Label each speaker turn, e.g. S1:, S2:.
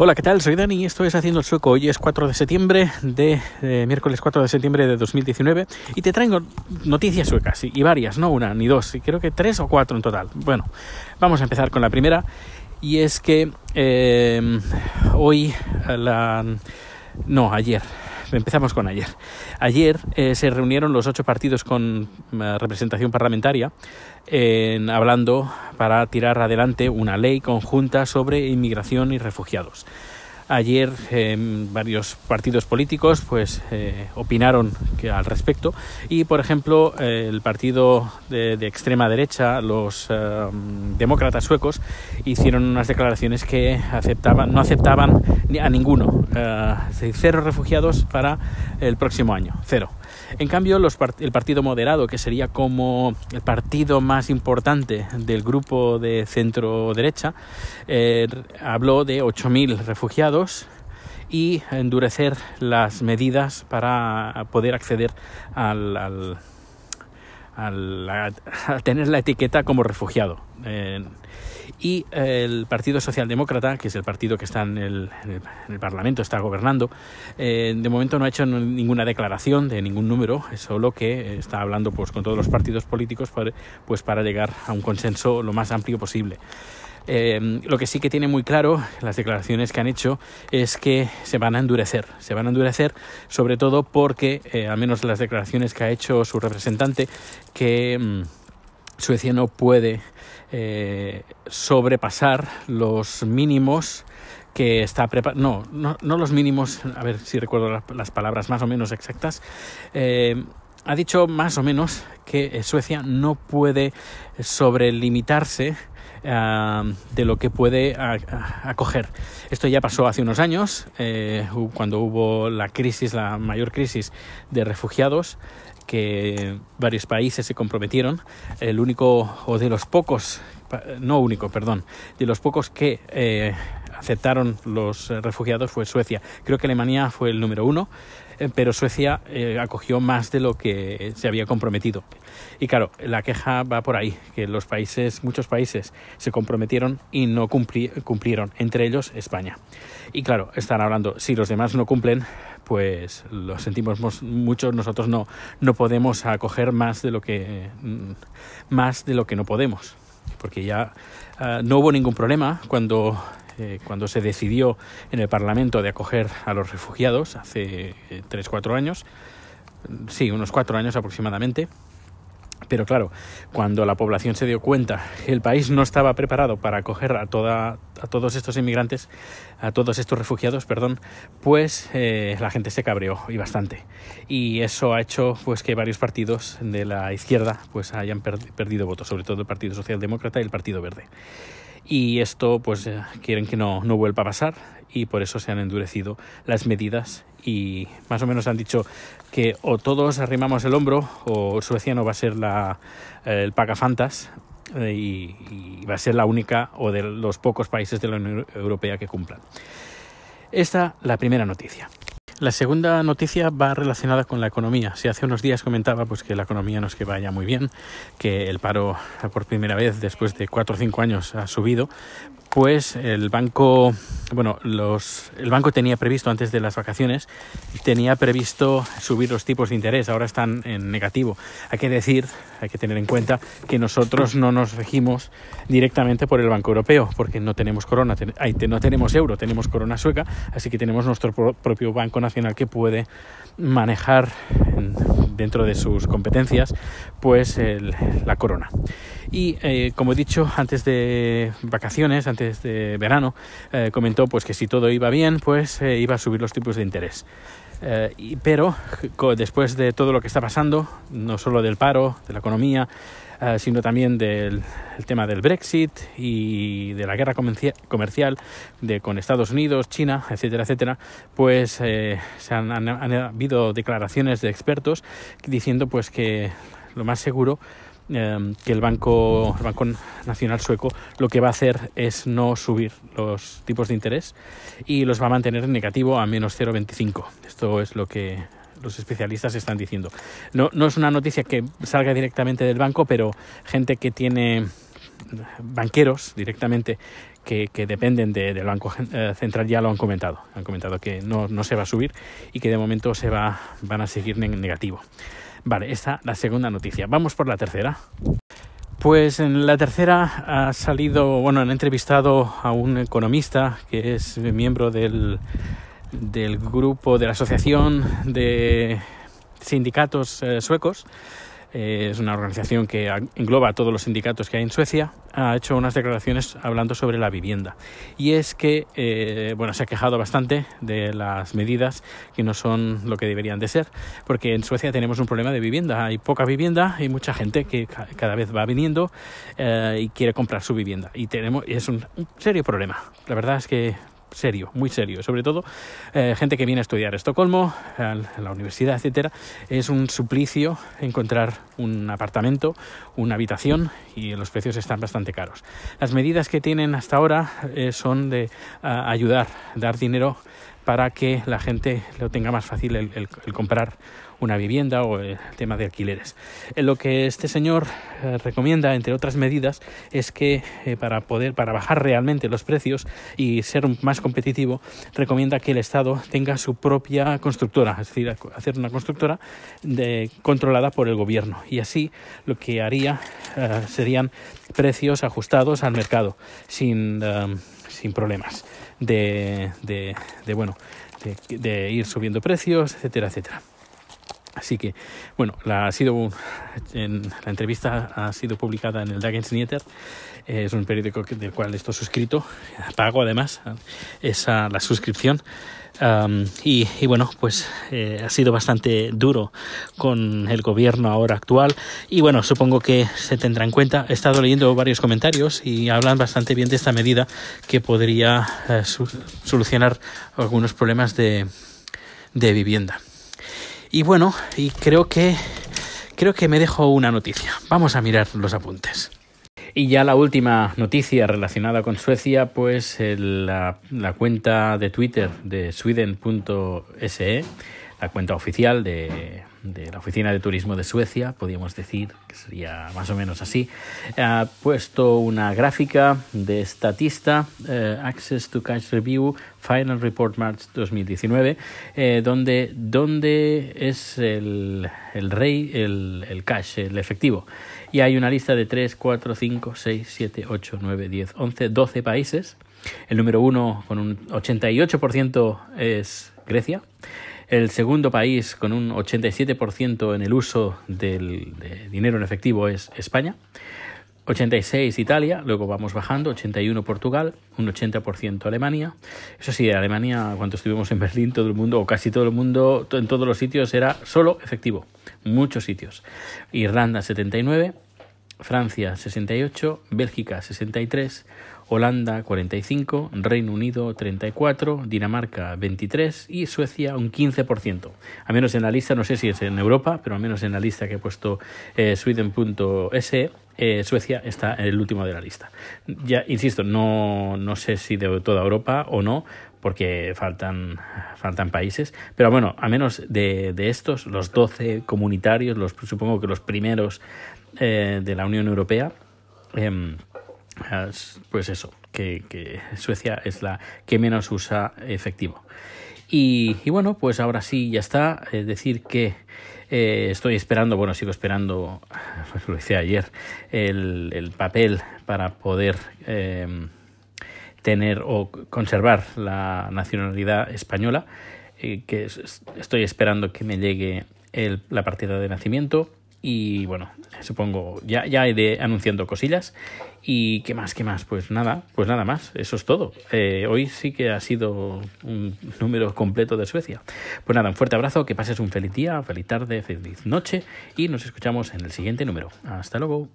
S1: Hola, ¿qué tal? Soy Dani y esto es Haciendo el Sueco. Hoy es 4 de septiembre de eh, miércoles 4 de septiembre de 2019 y te traigo noticias suecas y, varias, no una ni dos, y creo que tres o cuatro en total. Bueno, vamos a empezar con la primera y es que eh, hoy la no, ayer empezamos con ayer. Ayer eh, se reunieron los ocho partidos con eh, representación parlamentaria en, hablando para tirar adelante una ley conjunta sobre inmigración y refugiados. Ayer eh, varios partidos políticos pues eh, opinaron que, al respecto y por ejemplo eh, el partido de, de, extrema derecha, los demócratas suecos, hicieron unas declaraciones que aceptaban, no aceptaban a ninguno, cero refugiados para el próximo año, cero. En cambio, los part el partido moderado, que sería como el partido más importante del grupo de centro derecha, eh, habló de 8.000 refugiados y endurecer las medidas para poder acceder al, al, al tener la etiqueta como refugiado. Eh, y el Partido Socialdemócrata, que es el partido que está en el, en el, en el Parlamento, está gobernando, eh, de momento no ha hecho ninguna declaración de ningún número, solo que está hablando pues, con todos los partidos políticos pues, para llegar a un consenso lo más amplio posible. Eh, lo que sí que tiene muy claro las declaraciones que han hecho es que se van a endurecer. Se van a endurecer sobre todo porque, eh, al menos las declaraciones que ha hecho su representante, que mmm, Suecia no puede eh, sobrepasar los mínimos que está preparado. No, no, no, los mínimos, a ver si recuerdo la, las palabras más o menos exactas. Eh, ha dicho más o menos que Suecia no puede sobrelimitarse de lo que puede acoger. Esto ya pasó hace unos años, eh, cuando hubo la crisis, la mayor crisis de refugiados que varios países se comprometieron, el único o de los pocos, no único, perdón, de los pocos que eh, aceptaron los refugiados fue Suecia. Creo que Alemania fue el número uno, pero Suecia eh, acogió más de lo que se había comprometido. Y claro, la queja va por ahí, que los países, muchos países se comprometieron y no cumpli cumplieron, entre ellos España. Y claro, están hablando, si los demás no cumplen, pues lo sentimos mucho, nosotros no, no podemos acoger más de lo que más de lo que no podemos. Porque ya uh, no hubo ningún problema cuando eh, cuando se decidió en el Parlamento de acoger a los refugiados hace eh, tres, cuatro años, sí, unos cuatro años aproximadamente, pero claro, cuando la población se dio cuenta que el país no estaba preparado para acoger a, toda, a todos estos inmigrantes, a todos estos refugiados, perdón, pues eh, la gente se cabreó y bastante. Y eso ha hecho pues que varios partidos de la izquierda pues hayan per perdido votos, sobre todo el Partido Socialdemócrata y el Partido Verde y esto pues eh, quieren que no, no vuelva a pasar y por eso se han endurecido las medidas y más o menos han dicho que o todos arrimamos el hombro o Suecia no va a ser la, eh, el pagafantas eh, y, y va a ser la única o de los pocos países de la Unión Europea que cumplan. Esta la primera noticia. La segunda noticia va relacionada con la economía. Si hace unos días comentaba pues, que la economía no es que vaya muy bien, que el paro por primera vez después de cuatro o cinco años ha subido, pues el banco, bueno, los, el banco tenía previsto antes de las vacaciones, tenía previsto subir los tipos de interés, ahora están en negativo. Hay que decir, hay que tener en cuenta que nosotros no nos regimos directamente por el Banco Europeo, porque no tenemos corona, ten, no tenemos euro, tenemos corona sueca, así que tenemos nuestro pro propio Banco Nacional que puede manejar en, dentro de sus competencias pues el, la corona. Y eh, como he dicho, antes de vacaciones, antes de verano, eh, comentó pues que si todo iba bien, pues eh, iba a subir los tipos de interés. Y, pero después de todo lo que está pasando, no solo del paro, de la economía, eh, sino también del tema del Brexit y de la guerra comercial de, con Estados Unidos, China, etcétera, etcétera, pues eh, se han, han, han habido declaraciones de expertos diciendo pues que lo más seguro eh, que el banco, el banco Nacional Sueco lo que va a hacer es no subir los tipos de interés y los va a mantener en negativo a menos 0,25. Esto es lo que los especialistas están diciendo. No, no es una noticia que salga directamente del banco, pero gente que tiene banqueros directamente que, dependen del Banco eh, Central ya lo han comentado. Han comentado que no, no, se va a subir y que de momento se va, van a seguir en negativo. Vale, esta la segunda noticia. Vamos por la tercera. Pues en la tercera ha salido, bueno, han entrevistado a un economista que es miembro del, del grupo de la Asociación de Sindicatos eh, Suecos eh, es una organización que engloba a todos los sindicatos que hay en Suecia, ha hecho unas declaraciones hablando sobre la vivienda. Y es que, eh, bueno, se ha quejado bastante de las medidas que no son lo que deberían de ser, porque en Suecia tenemos un problema de vivienda. Hay poca vivienda y mucha gente que cada vez va viniendo y quiere comprar su vivienda. Y tenemos, es un serio problema. La verdad es que serio, muy serio. Sobre todo eh, gente que viene a estudiar a Estocolmo, a la universidad, etcétera. Es un suplicio encontrar un apartamento, una habitación y los precios están bastante caros. Las medidas que tienen hasta ahora eh, son de ayudar, dar dinero para que la gente lo tenga más fácil el, comprar una vivienda o el tema de alquileres. Eh, lo que este señor eh, recomienda, entre otras medidas, es que eh, para poder, para bajar realmente los precios y ser más competitivo, recomienda que el Estado tenga su propia constructora, es decir, hacer una constructora de, controlada por el gobierno. Y así lo que haría serían precios ajustados al mercado, sin, sin problemas de, de, de bueno, de, de, ir subiendo precios, etcétera, etcétera. Así que, bueno, la, ha sido en, la entrevista ha sido publicada en el Dagens Nyheter, es un periódico del cual estoy suscrito, pago además esa la suscripción y, bueno, pues eh, ha sido bastante duro con el gobierno ahora actual y bueno, supongo que se tendrá en cuenta. He estado leyendo varios comentarios y hablan bastante bien de esta medida que podría eh, solucionar algunos problemas de, de vivienda. Y bueno, y creo que creo que me dejo una noticia. Vamos a mirar los apuntes. Y ya la última noticia relacionada con Suecia, pues la, cuenta de Twitter de sweden.se, la cuenta oficial de, la Oficina de Turismo de Suecia, podríamos decir que sería más o menos así, ha puesto una gráfica de estatista, eh, Access to Cash Review, Final Report March 2019, eh, donde, donde es el, el rey, el, el cash, el efectivo y hay una lista de 3, 4, 5, 6, 7, 8, 9, 10, 11, 12 países. El número uno con un 88% es Grecia. El segundo país con un 87% en el uso del de dinero en efectivo es España. 86 Italia, luego vamos bajando, 81 Portugal, un 80% Alemania. Eso sí, Alemania, cuando estuvimos en Berlín, todo el mundo, o casi todo el mundo, en todos los sitios era solo efectivo, muchos sitios. Irlanda 79, Francia 68, Bélgica 63, Holanda 45, Reino Unido 34, Dinamarca 23 y Suecia un 15%. A menos en la lista, no sé si es en Europa, pero al menos en la lista que he puesto eh, sweden.se, eh, Suecia está en el último de la lista. Ya, insisto, no, no sé si de toda Europa o no, porque faltan, faltan países. Pero bueno, a menos de, de estos, los 12 comunitarios, los, supongo que los primeros eh, de la Unión Europea, eh, pues eso, que, Suecia es la que menos usa efectivo. Y, bueno, pues ahora sí, ya está. Es decir, que eh, estoy esperando, bueno, sigo esperando, pues lo hice ayer, el, el papel para poder em, tener o conservar la nacionalidad española, eh, que estoy esperando que me llegue el, la partida de nacimiento y bueno, supongo, ya, ya iré anunciando cosillas. ¿Y qué más? ¿Qué más? Pues nada, pues nada más, eso es todo. Eh, hoy sí que ha sido un número completo de Suecia. Pues nada, un fuerte abrazo, que pases un feliz día, feliz tarde, feliz noche y nos escuchamos en el siguiente número. Hasta luego.